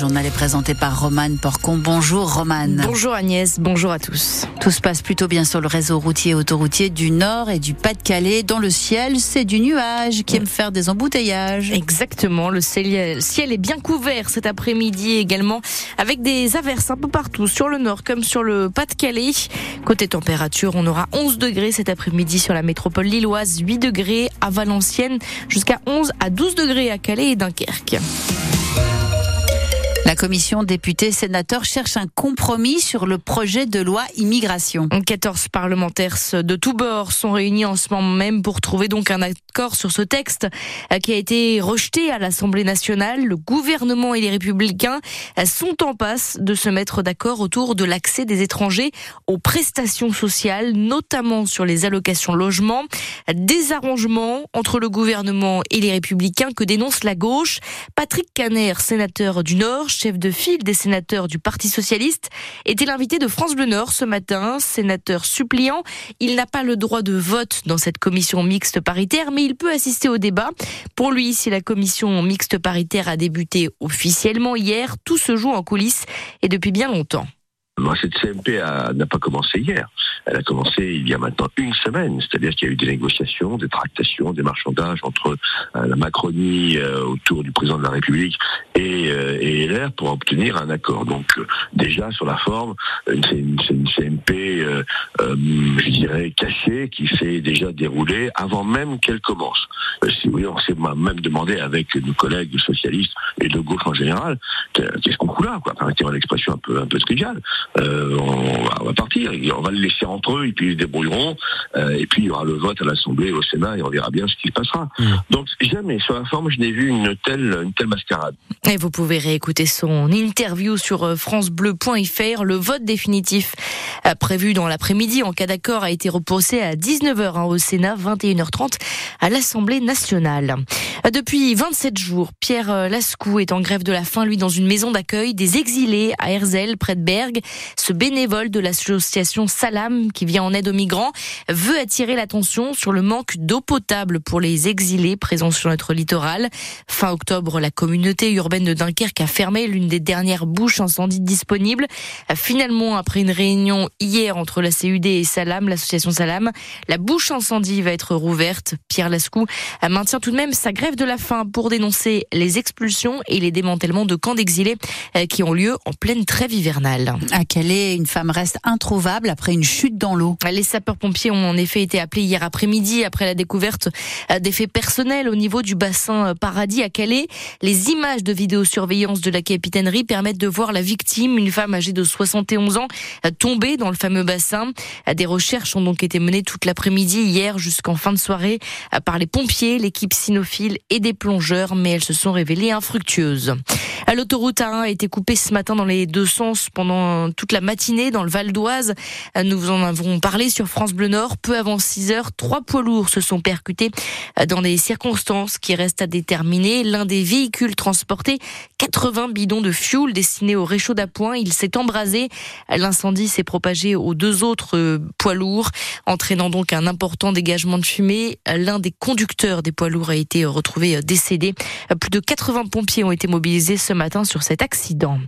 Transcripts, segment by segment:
journal est présenté par Romane Porcon. Bonjour Romane. Bonjour Agnès, bonjour à tous. Tout se passe plutôt bien sur le réseau routier et autoroutier du Nord et du Pas-de-Calais. Dans le ciel, c'est du nuage qui aime faire des embouteillages. Exactement, le ciel est bien couvert cet après-midi également, avec des averses un peu partout, sur le Nord comme sur le Pas-de-Calais. Côté température, on aura 11 degrés cet après-midi sur la métropole lilloise, 8 degrés à Valenciennes, jusqu'à 11 à 12 degrés à Calais et Dunkerque. La commission députés sénateurs cherche un compromis sur le projet de loi immigration. 14 parlementaires de tous bords sont réunis en ce moment même pour trouver donc un accord sur ce texte euh, qui a été rejeté à l'Assemblée nationale. Le gouvernement et les républicains euh, sont en passe de se mettre d'accord autour de l'accès des étrangers aux prestations sociales, notamment sur les allocations logement. Des arrangements entre le gouvernement et les républicains que dénonce la gauche. Patrick Caner, sénateur du Nord, chef de file des sénateurs du Parti socialiste, était l'invité de France Bleu Nord ce matin, sénateur suppliant. Il n'a pas le droit de vote dans cette commission mixte paritaire, mais il peut assister au débat. Pour lui, si la commission mixte paritaire a débuté officiellement hier, tout se joue en coulisses et depuis bien longtemps. Moi, cette CMP n'a pas commencé hier. Elle a commencé il y a maintenant une semaine. C'est-à-dire qu'il y a eu des négociations, des tractations, des marchandages entre euh, la Macronie euh, autour du président de la République et, euh, LR pour obtenir un accord. Donc déjà sur la forme, c'est une, CMP, je dirais, cachée qui s'est déjà déroulée avant même qu'elle commence. si vous on s'est même demandé avec nos collègues socialistes et de gauche en général, qu'est-ce qu'on fout là, quoi, permettez-moi l'expression un peu un peu triviale. Euh, on, va, partir. On va le laisser entre eux et puis ils débrouilleront. Euh, et puis il y aura le vote à l'Assemblée, au Sénat et on verra bien ce qui se passera. Mmh. Donc jamais sur la forme je n'ai vu une telle, une telle mascarade. Et vous pouvez réécouter son interview sur euh, francebleu.fr. Le vote définitif prévu dans l'après-midi en cas d'accord a été repoussé à 19h hein, au Sénat, 21h30 à l'Assemblée nationale. Depuis 27 jours, Pierre Lascou est en grève de la faim, lui, dans une maison d'accueil des exilés à Herzl, près de Berg. Ce bénévole de l'association Salam, qui vient en aide aux migrants, veut attirer l'attention sur le manque d'eau potable pour les exilés présents sur notre littoral. Fin octobre, la communauté urbaine de Dunkerque a fermé l'une des dernières bouches incendies disponibles. Finalement, après une réunion hier entre la CUD et Salam, l'association Salam, la bouche incendie va être rouverte. Pierre Lascou maintient tout de même sa grève de la faim pour dénoncer les expulsions et les démantèlements de camps d'exilés euh, qui ont lieu en pleine trêve hivernale. À Calais, une femme reste introuvable après une chute dans l'eau. Les sapeurs-pompiers ont en effet été appelés hier après-midi après la découverte euh, des faits personnels au niveau du bassin euh, Paradis à Calais. Les images de vidéosurveillance de la capitainerie permettent de voir la victime, une femme âgée de 71 ans, euh, tombée dans le fameux bassin. Des recherches ont donc été menées toute l'après-midi hier jusqu'en fin de soirée par les pompiers, l'équipe cynophile et des plongeurs, mais elles se sont révélées infructueuses. L'autoroute A1 a été coupée ce matin dans les deux sens pendant toute la matinée dans le Val d'Oise. Nous en avons parlé sur France Bleu Nord. Peu avant 6 heures, trois poids lourds se sont percutés dans des circonstances qui restent à déterminer. L'un des véhicules transportait 80 bidons de fuel destinés au réchaud d'appoint. Il s'est embrasé. L'incendie s'est propagé aux deux autres poids lourds, entraînant donc un important dégagement de fumée. L'un des conducteurs des poids lourds a été retrouvé décédé. Plus de 80 pompiers ont été mobilisés ce matin sur cet accident.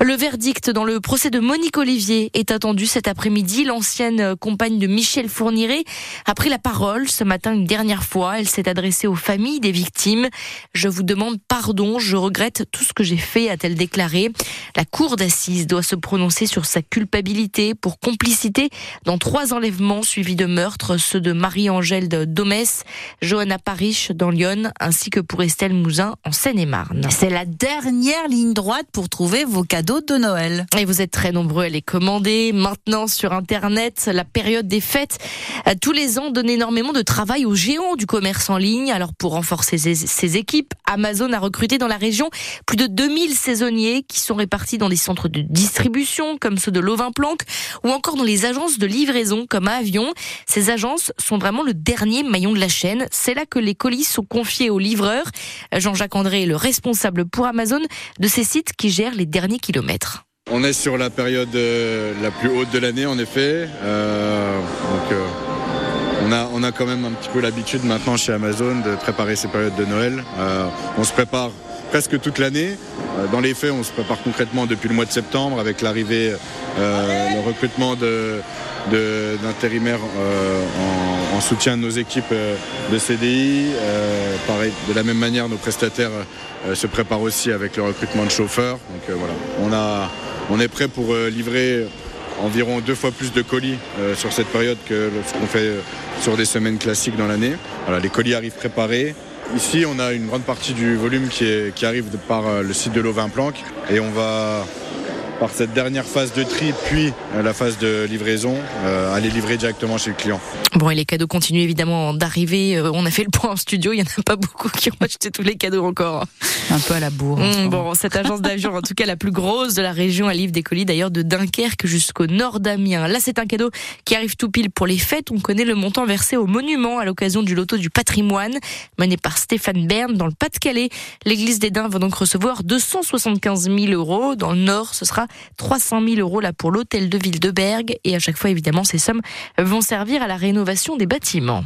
Le verdict dans le procès de Monique Olivier est attendu cet après-midi. L'ancienne compagne de Michel Fourniret a pris la parole ce matin une dernière fois. Elle s'est adressée aux familles des victimes. Je vous demande pardon, je regrette tout ce que j'ai fait, a-t-elle déclaré. La cour d'assises doit se prononcer sur sa culpabilité pour complicité dans trois enlèvements suivis de meurtres, ceux de Marie-Angèle de Domès, Johanna Parish dans Lyon, ainsi que pour Estelle Mouzin en Seine-et-Marne. C'est la dernière ligne droite pour trouver vos cadeaux de Noël. Et vous êtes très nombreux à les commander. Maintenant sur Internet, la période des fêtes, tous les ans donne énormément de travail aux géants du commerce en ligne. Alors pour renforcer ses, équipes, Amazon a recruté dans la région plus de 2000 saisonniers qui sont répartis dans des centres de distribution comme ceux de Lovin Planck ou encore dans les agences de livraison comme Avion. Ces agences sont vraiment le dernier maillon de la chaîne. C'est là que les colis sont confiés aux livreurs. Jean-Jacques André le responsable pour Amazon, de ces sites qui gèrent les derniers kilomètres. On est sur la période euh, la plus haute de l'année en effet. Euh, euh, on a, quand même un petit peu l'habitude maintenant chez Amazon de préparer ces périodes de Noël. on se prépare presque toute l'année. Dans les faits, on se prépare concrètement depuis le mois de septembre avec l'arrivée, le recrutement de, d'intérimaires en, soutien de nos équipes de CDI. De la même manière, nos prestataires se préparent aussi avec le recrutement de chauffeurs. Voilà, on, est prêt pour livrer environ deux fois plus de colis sur cette période que ce qu'on fait sur des semaines classiques dans l'année. Les colis arrivent préparés. Ici, on a une grande partie du volume qui arrive par le site de l'Auvin Planck et on va par cette dernière phase de tri, puis euh, la phase de livraison, euh, aller livrer directement chez le client. Bon, et les cadeaux continuent évidemment d'arriver. Euh, on a fait le point en studio, il n'y en a pas beaucoup qui ont acheté tous les cadeaux encore. Un peu à la bourre. Mmh, bon, cette agence d'avion, en tout cas la plus grosse de la région, elle livre des colis d'ailleurs de Dunkerque jusqu'au nord d'Amiens. Là, c'est un cadeau qui arrive tout pile pour les fêtes. On connaît le montant versé au monument à l'occasion du loto du patrimoine, mené par Stéphane Bern dans le Pas-de-Calais. L'église des Dains va donc recevoir 275 000 euros. Dans le nord, ce sera 300 000 euros là pour l'hôtel de ville de Bergue. Et à chaque fois, évidemment, ces sommes vont servir à la rénovation des bâtiments.